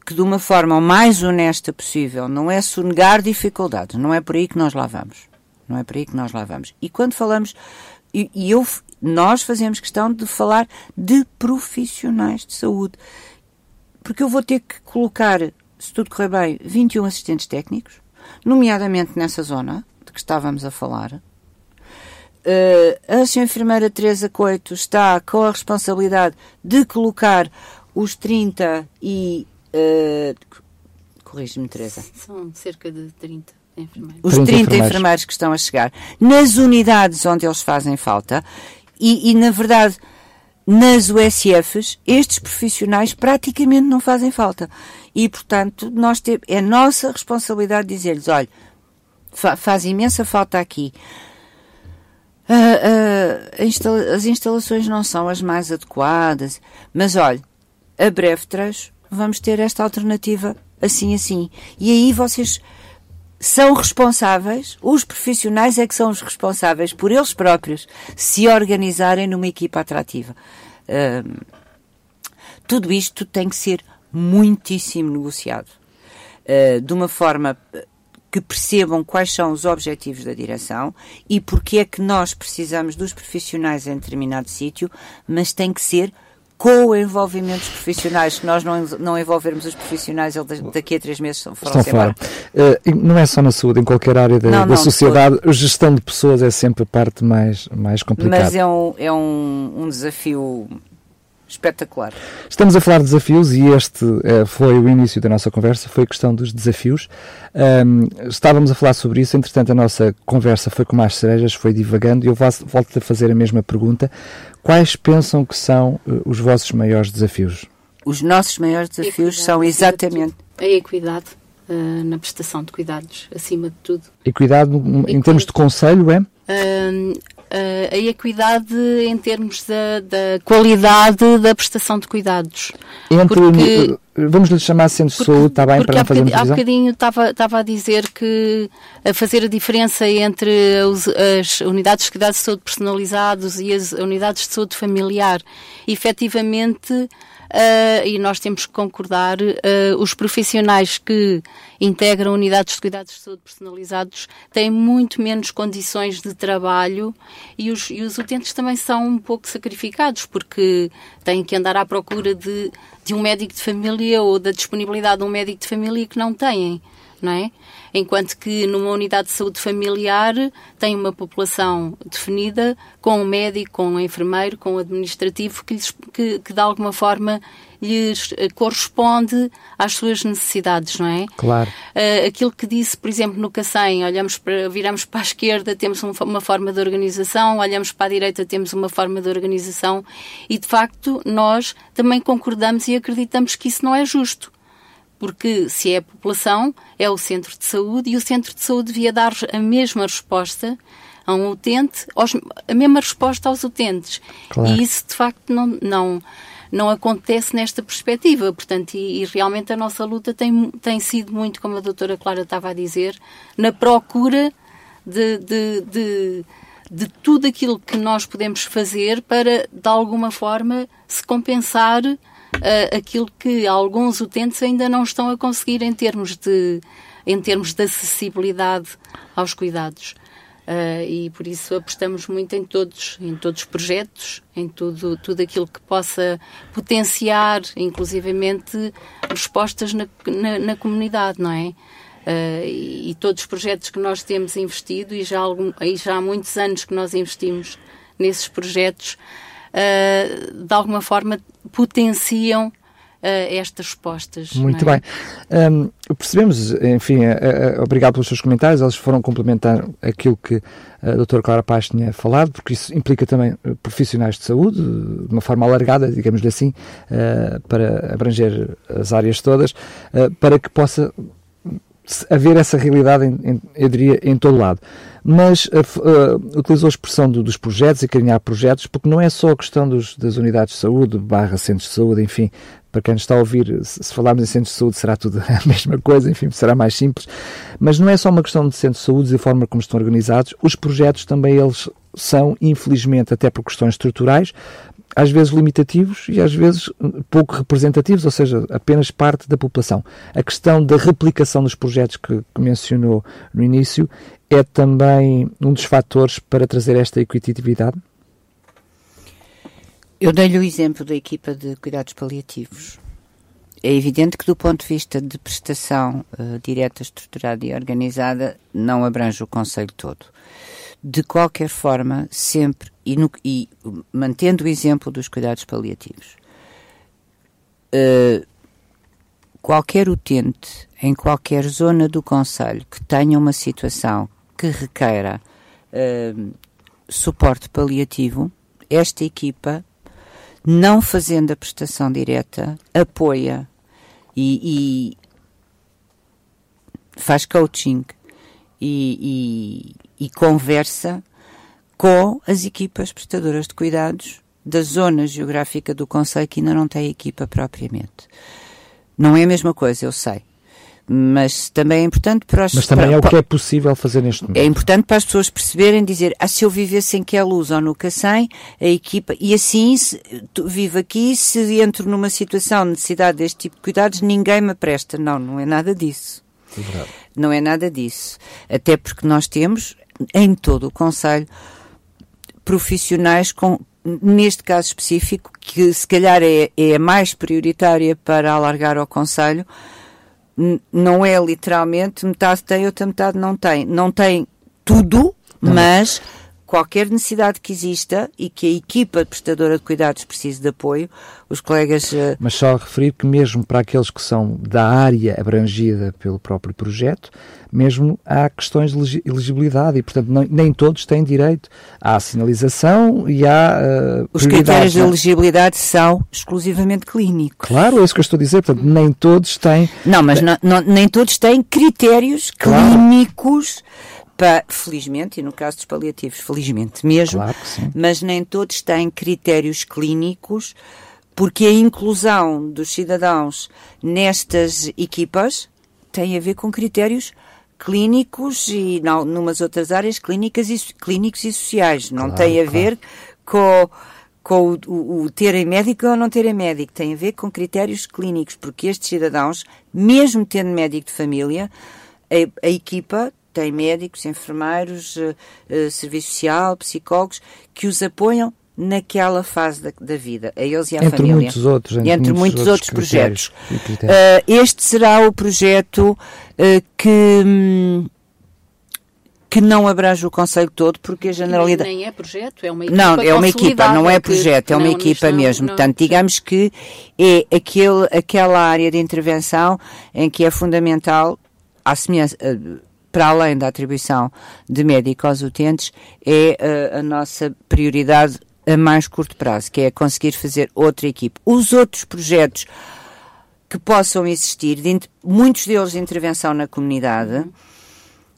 que, de uma forma o mais honesta possível, não é sonegar dificuldades, não é por aí que nós lá vamos. Não é por aí que nós lá vamos. E quando falamos, e, eu, nós fazemos questão de falar de profissionais de saúde, porque eu vou ter que colocar, se tudo correr bem, 21 assistentes técnicos, nomeadamente nessa zona, de que estávamos a falar. Uh, a senhora enfermeira Teresa Coito está com a responsabilidade de colocar os 30 e. Uh, Corrige-me, Teresa. São cerca de 30 enfermeiros. Os 30, 30 enfermeiros. enfermeiros. que estão a chegar. Nas unidades onde eles fazem falta, e, e na verdade, nas USFs, estes profissionais praticamente não fazem falta. E, portanto, nós te, é nossa responsabilidade dizer-lhes: olha, fa, faz imensa falta aqui. Uh, uh, instala as instalações não são as mais adequadas, mas olha, a breve trecho vamos ter esta alternativa assim, assim. E aí vocês são responsáveis, os profissionais é que são os responsáveis por eles próprios se organizarem numa equipa atrativa. Tudo isto tem que ser muitíssimo negociado. Uh, de uma forma que percebam quais são os objetivos da direção e porque é que nós precisamos dos profissionais em determinado sítio, mas tem que ser com o envolvimento dos profissionais, se nós não, não envolvermos os profissionais, eles daqui a três meses foram Estão fora. Uh, não é só na saúde, em qualquer área da, não, da não, sociedade, a gestão de pessoas é sempre a parte mais, mais complicada. Mas é um, é um, um desafio espetacular. Estamos a falar de desafios e este uh, foi o início da nossa conversa, foi a questão dos desafios. Um, estávamos a falar sobre isso, entretanto a nossa conversa foi com mais cerejas, foi divagando e eu volto a fazer a mesma pergunta. Quais pensam que são uh, os vossos maiores desafios? Os nossos maiores desafios são exatamente... A equidade uh, na prestação de cuidados, acima de tudo. Equidade, equidade. em termos de conselho, é? Uh, a equidade em termos da, da, qualidade da prestação de cuidados. Entre, porque, vamos lhe chamar centro de saúde, está bem, para não fazer Há bocadinho estava, estava a dizer que a fazer a diferença entre os, as unidades de cuidados de saúde personalizados e as unidades de saúde familiar, efetivamente uh, e nós temos que concordar, uh, os profissionais que integram unidades de cuidados de saúde personalizados têm muito menos condições de trabalho e os, e os utentes também são um pouco sacrificados porque têm que andar à procura de, de um médico de família ou da disponibilidade de um médico de família que não têm, não é? enquanto que numa unidade de saúde familiar tem uma população definida com um médico, com um enfermeiro, com um administrativo que, lhes, que, que de alguma forma lhes eh, corresponde às suas necessidades, não é? Claro. Uh, aquilo que disse, por exemplo, no CACEM, olhamos para, viramos para a esquerda, temos um, uma forma de organização, olhamos para a direita, temos uma forma de organização e, de facto, nós também concordamos e acreditamos que isso não é justo porque se é a população, é o centro de saúde e o centro de saúde devia dar a mesma resposta a um utente, aos, a mesma resposta aos utentes. Claro. E isso, de facto, não, não, não acontece nesta perspectiva. Portanto, e, e, realmente a nossa luta tem, tem sido muito, como a doutora Clara estava a dizer, na procura de, de, de, de tudo aquilo que nós podemos fazer para, de alguma forma, se compensar uh, aquilo que alguns utentes ainda não estão a conseguir em termos de, em termos de acessibilidade aos cuidados. Uh, e por isso apostamos muito em todos, em todos os projetos, em tudo, tudo aquilo que possa potenciar, inclusivamente, respostas na, na, na comunidade, não é? Uh, e, e, todos os projetos que nós temos investido, e já, algum, e já há muitos anos que nós investimos nesses projetos, uh, de alguma forma potenciam estas respostas. Muito é? bem. Um, percebemos, enfim, uh, uh, obrigado pelos seus comentários, eles foram complementar aquilo que a doutora Clara Paz tinha falado, porque isso implica também profissionais de saúde, de uma forma alargada, digamos-lhe assim, para abranger as áreas todas, para que possa haver essa realidade, em, em, eu diria, em todo lado mas uh, uh, utilizou a expressão do, dos projetos e carinhar projetos, porque não é só a questão dos, das unidades de saúde, barra centros de saúde, enfim, para quem nos está a ouvir, se, falarmos em centros de saúde será tudo a mesma coisa, enfim, será mais simples, mas não é só uma questão de centros de saúde e a forma como estão organizados, os projetos também eles são, infelizmente, até por questões estruturais, às vezes limitativos e às vezes pouco representativos, ou seja, apenas parte da população. A questão da replicação dos projetos que, que mencionou no início é também um dos fatores para trazer esta equitatividade? Eu dei-lhe o exemplo da equipa de cuidados paliativos. É evidente que, do ponto de vista de prestação uh, direta, estruturada e organizada, não abrange o Conselho todo. De qualquer forma, sempre, e, no, e mantendo o exemplo dos cuidados paliativos, uh, qualquer utente em qualquer zona do Conselho que tenha uma situação que requeira uh, suporte paliativo, esta equipa, não fazendo a prestação direta, apoia e, e faz coaching e, e, e conversa com as equipas prestadoras de cuidados da zona geográfica do Conselho que ainda não tem equipa propriamente. Não é a mesma coisa, eu sei. Mas também é importante para as Mas também para, é o que é possível fazer neste momento. É importante para as pessoas perceberem, dizer, ah, se eu vivesse em Queluz ou no Cacém, a equipa, e assim, se, vivo aqui, se entro numa situação de necessidade deste tipo de cuidados, ninguém me presta. Não, não é nada disso. É não é nada disso. Até porque nós temos, em todo o Conselho, profissionais com, neste caso específico, que se calhar é, é a mais prioritária para alargar ao Conselho, não é literalmente metade tem, outra metade não tem. Não tem tudo, não. mas qualquer necessidade que exista e que a equipa de prestadora de cuidados precise de apoio, os colegas. Uh... Mas só referir que, mesmo para aqueles que são da área abrangida pelo próprio projeto, mesmo há questões de elegibilidade e, portanto, não, nem todos têm direito à sinalização e à. Uh, Os critérios de é? elegibilidade são exclusivamente clínicos. Claro, é isso que eu estou a dizer, portanto, nem todos têm. Não, mas não, não, nem todos têm critérios claro. clínicos para, felizmente, e no caso dos paliativos, felizmente mesmo, claro mas nem todos têm critérios clínicos, porque a inclusão dos cidadãos nestas equipas tem a ver com critérios clínicos e não, numas outras áreas clínicas e, clínicos e sociais. Não claro, tem a claro. ver com, com o, o, o terem médico ou não terem médico. Tem a ver com critérios clínicos, porque estes cidadãos, mesmo tendo médico de família, a, a equipa tem médicos, enfermeiros, uh, uh, serviço social, psicólogos, que os apoiam naquela fase da, da, vida, a eles e à entre família. Muitos outros, entre, entre muitos, muitos outros, outros projetos. Uh, este será o projeto que. Hum, que não abrange o Conselho todo, porque a generalidade. Nem é projeto, é uma equipa. Não, é uma equipa, não é projeto, é uma equipa mesmo. Não, Portanto, digamos que é aquele, aquela área de intervenção em que é fundamental, à semelhança, para além da atribuição de médico aos utentes, é a, eh, a nossa prioridade a mais curto prazo, que é conseguir fazer outra equipe. Os outros projetos que possam existir, muitos deles de intervenção na comunidade,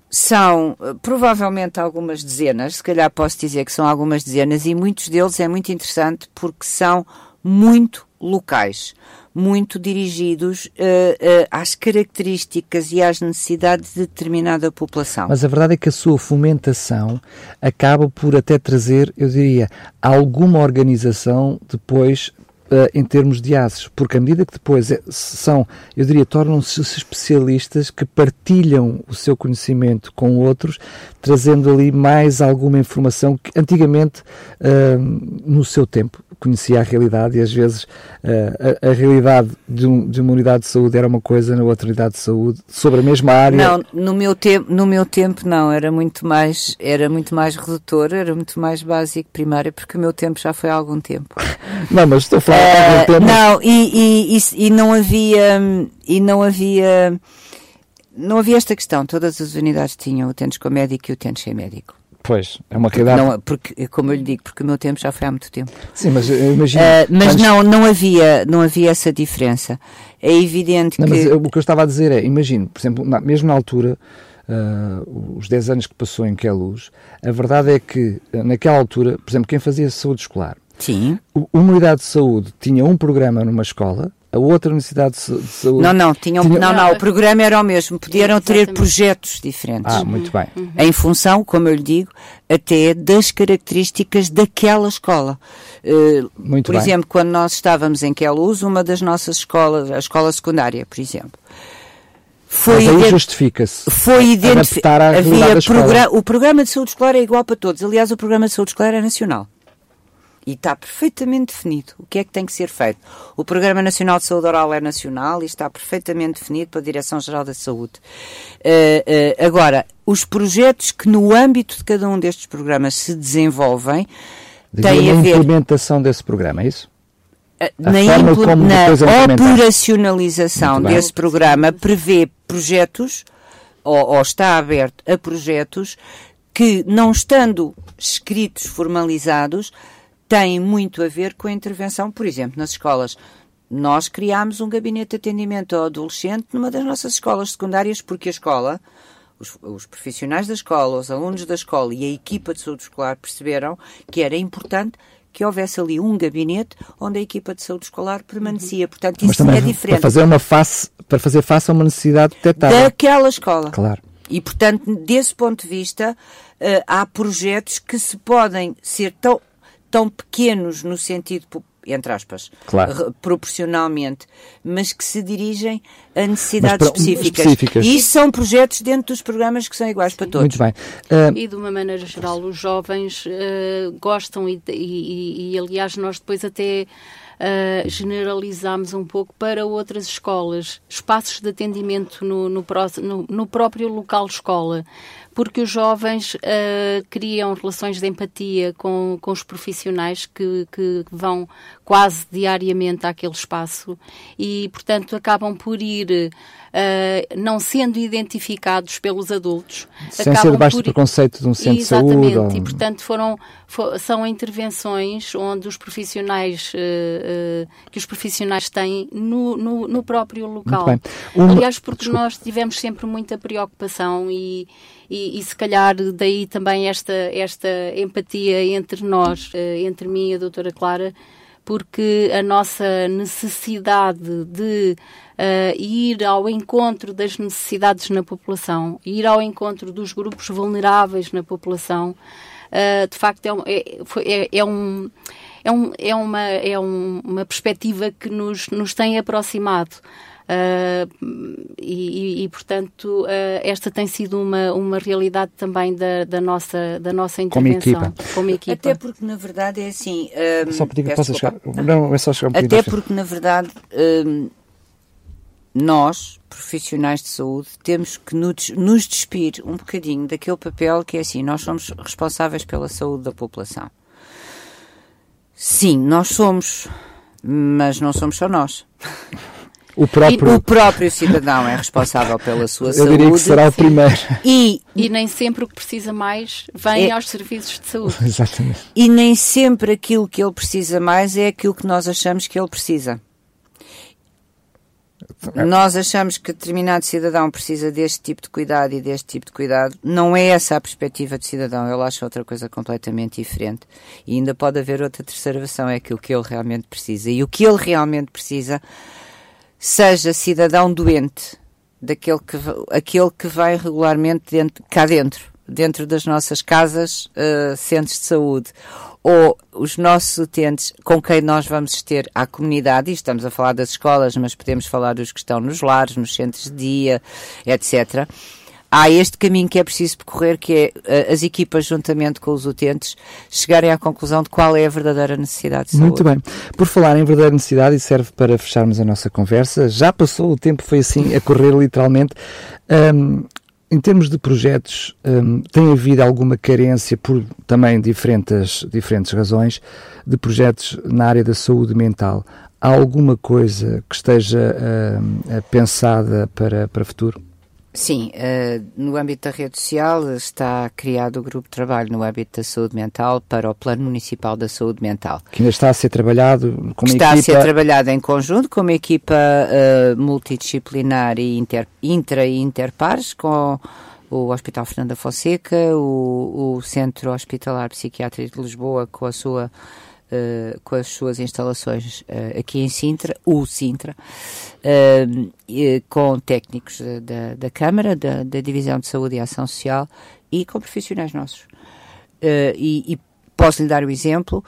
são eh, provavelmente algumas dezenas, se calhar posso dizer que são algumas dezenas, e muitos deles é muito interessante porque são muito locais muito dirigidos uh, uh, às características e às necessidades de determinada população. Mas a verdade é que a sua fomentação acaba por até trazer, eu diria, alguma organização depois Uh, em termos de aços, porque à medida que depois é, são, eu diria, tornam-se especialistas que partilham o seu conhecimento com outros, trazendo ali mais alguma informação que antigamente, uh, no seu tempo, conhecia a realidade e às vezes uh, a, a, realidade de, um, de, uma unidade de saúde era uma coisa na outra unidade de saúde sobre a mesma área. Não, no meu tempo, no meu tempo não, era muito mais, era muito mais redutor, era muito mais básico primário, porque o meu tempo já foi há algum tempo. não, mas estou a falar algum tempo. Não, e, e, e, e não havia, e não havia, não havia esta questão. Todas as unidades tinham utentes com médico e utentes sem médico. Pois, é uma realidade. Não, porque, como eu lhe digo, porque o meu tempo já foi há muito tempo. Sim, mas imagino. Uh, mas não, não havia, não havia essa diferença. É evidente não, que. Mas o que eu estava a dizer é, imagino, por exemplo, na, mesmo na altura, uh, os 10 anos que passou em Queluz, a verdade é que, uh, naquela altura, por exemplo, quem fazia saúde escolar, Sim. Uma unidade de saúde tinha um programa numa escola, a outra necessidade de saúde. Não, não, tinham, tinha... não, não, o programa era o mesmo, podiam ter projetos diferentes. Ah, muito bem. Uhum. Em função, como eu lhe digo, até das características daquela escola. Uh, muito por bem. exemplo, quando nós estávamos em Queluz, uma das nossas escolas, a escola secundária, por exemplo, foi Mas aí justifica-se. Foi. Havia programa, o programa de saúde escolar é igual para todos. Aliás, o programa de saúde escolar é nacional. E está perfeitamente definido o que é que tem que ser feito. O Programa Nacional de Saúde Oral é nacional e está perfeitamente definido pela Direção-Geral da Saúde. Uh, uh, agora, os projetos que no âmbito de cada um destes programas se desenvolvem têm a ver... implementação desse programa, é isso? na, na operacionalização desse programa prevê projetos, ou, ou está aberto a projetos, que não estando escritos, formalizados, têm muito a ver com a intervenção, por exemplo, nas escolas. Nós criámos um gabinete de atendimento ao adolescente numa das nossas escolas secundárias, porque a escola, os, os, profissionais da escola, os alunos da escola e a equipa de saúde escolar perceberam que era importante que houvesse ali um gabinete onde a equipa de saúde escolar permanecia. Portanto, isso é diferente. Para fazer, uma face, para fazer face a uma necessidade detectada. Daquela escola. Claro. E, portanto, desse ponto de vista, uh, há projetos que se podem ser tão, tão pequenos no sentido entre aspas, claro. proporcionalmente, mas que se dirigem a necessidades específicas. específicas. E isso são projetos dentro dos programas que são iguais Sim. para todos. Muito bem. Uh... E de uma maneira geral, os jovens uh, gostam e, e, e, aliás, nós depois até uh, generalizamos um pouco para outras escolas, espaços de atendimento no, no, no, no próprio local escola porque os jovens uh, criam relações de empatia com, com os profissionais que, que vão quase diariamente àquele espaço e, portanto, acabam por ir. Uh, não sendo identificados pelos adultos. Sem ser debaixo por... do preconceito de um centro Exatamente, de saúde. Exatamente, e portanto foram, for, são intervenções onde os profissionais, uh, uh, que os profissionais têm no, no, no próprio local. Aliás, porque Desculpa. nós tivemos sempre muita preocupação e, e, e, se calhar daí também esta, esta empatia entre nós, entre mim e a doutora Clara, porque a nossa necessidade de uh, ir ao encontro das necessidades na população, ir ao encontro dos grupos vulneráveis na população, uh, de facto é, é, é, é um é, um, é, uma, é um, uma perspectiva que nos, nos tem aproximado. Uh, e, e, portanto, uh, esta tem sido uma, uma realidade também da, da, nossa, da nossa intervenção como equipa. como equipa. Até porque, na verdade, é assim. Um, só pedir que possa chegar. Não, é só chegar um Até porque, na verdade, um, nós, profissionais de saúde, temos que nos, nos despir um bocadinho daquele papel que é assim: nós somos responsáveis pela saúde da população. Sim, nós somos, mas não somos só nós. O próprio... o próprio cidadão é responsável pela sua Eu saúde. Eu diria que será o primeiro. E, e nem sempre o que precisa mais vem é... aos serviços de saúde. Exatamente. E nem sempre aquilo que ele precisa mais é aquilo que nós achamos que ele precisa. É. Nós achamos que determinado cidadão precisa deste tipo de cuidado e deste tipo de cuidado. Não é essa a perspectiva de cidadão. Ele acha outra coisa completamente diferente. E ainda pode haver outra terceira versão, é aquilo que ele realmente precisa. E o que ele realmente precisa seja cidadão doente, daquele que, aquele que vai regularmente dentro, cá dentro, dentro das nossas casas, uh, centros de saúde, ou os nossos utentes com quem nós vamos ter à comunidade, e estamos a falar das escolas, mas podemos falar dos que estão nos lares, nos centros de dia, etc há este caminho que é preciso percorrer, que é eh, as equipas, juntamente com os utentes, chegarem à conclusão de qual é a verdadeira necessidade de saúde. Muito bem. Por falar em verdadeira necessidade, e serve para fecharmos a nossa conversa, já passou, o tempo foi assim, a correr literalmente. Um, em termos de projetos, um, tem havido alguma carência, por também diferentes, diferentes razões, de projetos na área da saúde mental? Há alguma coisa que esteja pensada para, para o futuro? Sim, uh, no âmbito da rede social está criado o grupo de trabalho no âmbito da saúde mental para o Plano Municipal da Saúde Mental. Que ainda está a ser trabalhado com uma está equipa... Está a ser trabalhado em conjunto com uma equipa uh, multidisciplinar e inter, intra e interpares com o Hospital Fernanda Fonseca, o, o Centro Hospitalar Psiquiátrico de Lisboa com a sua uh, com as suas instalações uh, aqui em Sintra, o Sintra, uh, com técnicos da, da Câmara, da, da, Divisão de Saúde e Ação Social e com profissionais nossos. E, e posso lhe dar o um exemplo,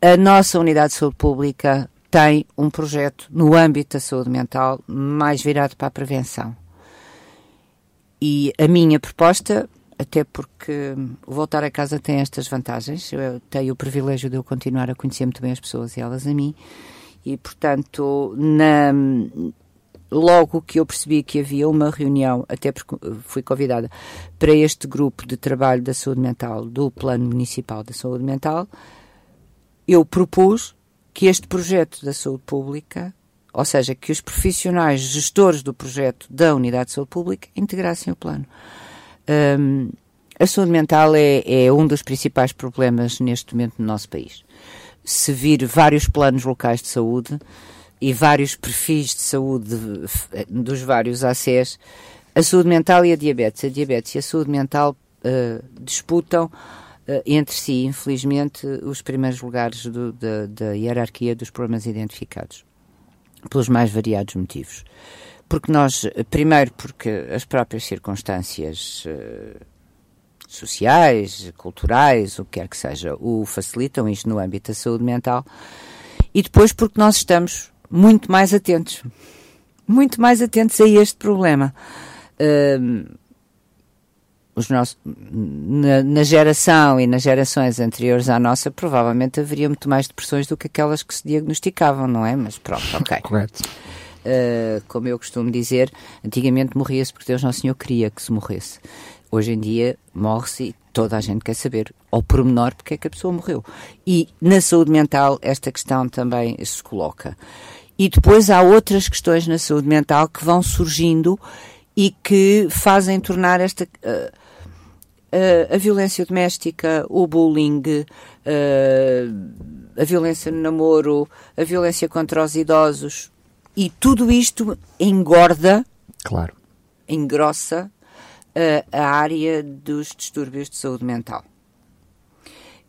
a nossa Unidade de Saúde Pública tem um projeto no âmbito da saúde mental mais virado para a prevenção. E a minha proposta até porque o voltar a casa tem estas vantagens. Eu tenho o privilégio de eu continuar a conhecer muito bem as pessoas e elas a mim. E, portanto, na, logo que eu percebi que havia uma reunião, até porque fui convidada para este grupo de trabalho da saúde mental, do Plano Municipal da Saúde Mental, eu propus que este projeto da saúde pública, ou seja, que os profissionais gestores do projeto da Unidade de Saúde Pública integrassem o plano. Um, a saúde mental é, é, um dos principais problemas neste momento no nosso país. Se vir vários planos locais de saúde e vários perfis de saúde dos vários ACES, a saúde mental e a diabetes, a diabetes e a saúde mental uh, disputam uh, entre si, infelizmente, os primeiros lugares do, da, da hierarquia dos problemas identificados, pelos mais variados motivos. Porque nós, primeiro, porque as próprias circunstâncias uh, sociais, culturais, o que quer que seja, o facilitam, isto no âmbito da saúde mental, e depois porque nós estamos muito mais atentos, muito mais atentos a este problema. Uh, os nossos, na, na, geração e nas gerações anteriores à nossa, provavelmente haveria muito mais depressões do que aquelas que se diagnosticavam, não é? Mas pronto, ok. Correto. Uh, como eu costumo dizer, antigamente morria-se porque Deus Nosso Senhor queria que se morresse. Hoje em dia morre-se e toda a gente quer saber, ao pormenor, porque é que a pessoa morreu. E na saúde mental esta questão também se coloca. E depois há outras questões na saúde mental que vão surgindo e que fazem tornar esta. Uh, uh, a violência doméstica, o bullying, uh, a violência no namoro, a violência contra os idosos, e tudo isto engorda, claro. engrossa a, a área dos distúrbios de saúde mental.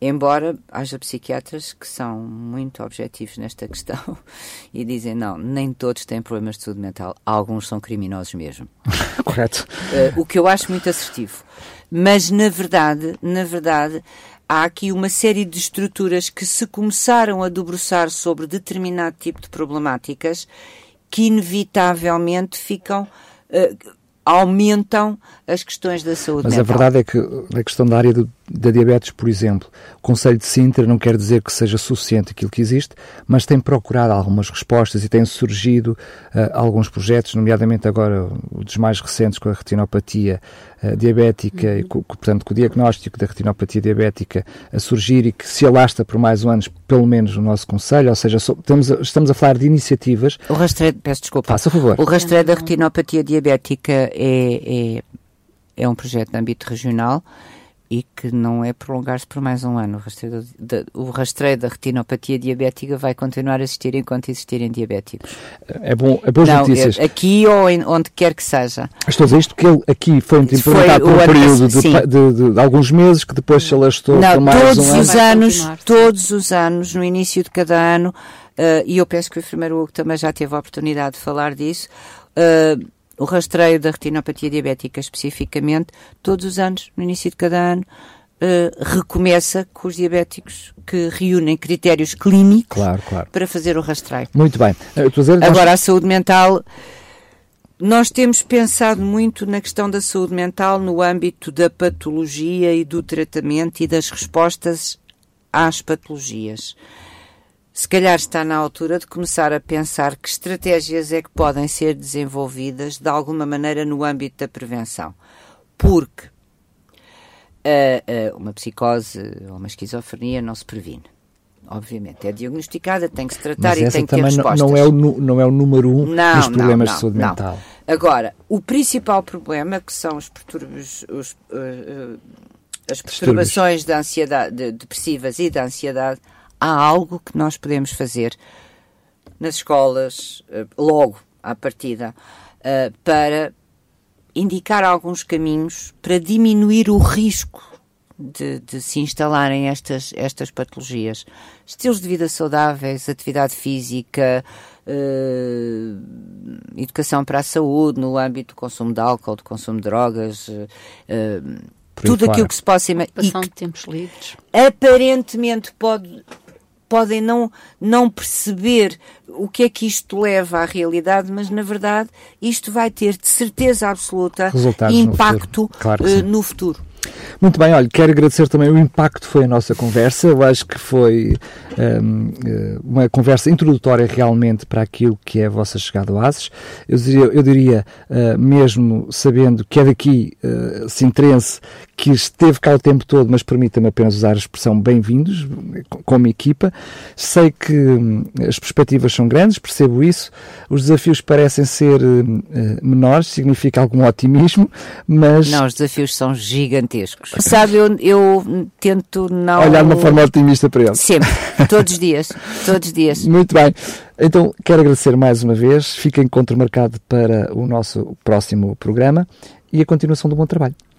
Embora haja psiquiatras que são muito objetivos nesta questão e dizem não, nem todos têm problemas de saúde mental, alguns são criminosos mesmo. Correto. Uh, o que eu acho muito assertivo. Mas na verdade, na verdade, há aqui uma série de estruturas que se começaram a debruçar sobre determinado tipo de problemáticas que inevitavelmente ficam uh, aumentam as questões da saúde Mas mental. a verdade é que a questão da área do, da diabetes, por exemplo, o Conselho de Sintra não quer dizer que seja suficiente aquilo que existe, mas tem procurado algumas respostas e tem surgido uh, alguns projetos, nomeadamente agora os dos mais recentes com a retinopatia uh, diabética uhum. e, com, portanto, com o diagnóstico da retinopatia diabética a surgir e que se alastra por mais um anos, pelo menos no nosso Conselho, ou seja, so, estamos, a, estamos a falar de iniciativas. O rastreio, peço desculpa. Faça favor. O rastreio da retinopatia diabética é, é, é um projeto de âmbito regional e que não é prolongar-se por mais um ano. O rastreio, de, o rastreio, da retinopatia diabética vai continuar a existir enquanto existirem diabéticos. É bom, é boas não, notícias. É, aqui ou em, onde quer que seja. Estou a dizer isto que ele aqui foi implementado por um período de, de, de, de, alguns meses que depois se alastou não, por mais todos um os ano. anos, todos os anos, no início de cada ano, uh, e eu penso que o enfermeiro Hugo também já teve a oportunidade de falar disso, uh, o rastreio da retinopatia diabética especificamente, todos os anos, no início de cada ano, uh, recomeça com os diabéticos que reúnem critérios clínicos claro, claro. para fazer o rastreio. Muito bem. Dizer, Agora, nós... a saúde mental. Nós temos pensado muito na questão da saúde mental no âmbito da patologia e do tratamento e das respostas às patologias se calhar está na altura de começar a pensar que estratégias é que podem ser desenvolvidas de alguma maneira no âmbito da prevenção. Porque uh, uh, uma psicose ou uma esquizofrenia não se previne. Obviamente, é diagnosticada, tem que se tratar Mas e tem que ter respostas. Não é, o, não é o número um não, dos problemas não, não, de saúde mental. Agora, o principal problema, que são os perturbos, os, uh, as perturbações de ansiedade, de, depressivas e da ansiedade, há algo que nós podemos fazer nas escolas, eh, logo à partida, eh, para indicar alguns caminhos para diminuir o risco de, de, se instalarem estas, estas patologias. Estilos de vida saudáveis, atividade física, uh, educação para a saúde, no âmbito do consumo de álcool, do consumo de drogas, uh, tudo aquilo que se possa imaginar. de tempos livres. Aparentemente pode podem não, não perceber o que é que isto leva à realidade, mas na verdade isto vai ter de certeza absoluta Resultados impacto no futuro. Claro uh, no futuro. Muito bem, olha, quero agradecer também o impacto que foi a nossa conversa. Eu acho que foi uma conversa introdutória realmente para aquilo que é a vossa chegada ao ASES. Eu diria, eu diria mesmo sabendo que é daqui, uh, Sintrense, que esteve cá o tempo todo, mas permita-me apenas usar a expressão bem-vindos, como equipa. Sei que hum, as perspectivas são grandes, percebo isso. Os desafios parecem ser uh, menores, significa algum otimismo, mas. Não, os desafios são gigantescos. Sabe, eu, eu tento não. Olhar de uma forma otimista para eles. Sempre, todos os dias, todos os dias. Muito bem. Então, quero agradecer mais uma vez. Fica encontro marcado para o nosso próximo programa e a continuação do bom trabalho.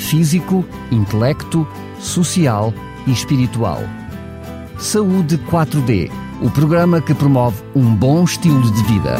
físico, intelecto, social e espiritual. Saúde 4D, o programa que promove um bom estilo de vida.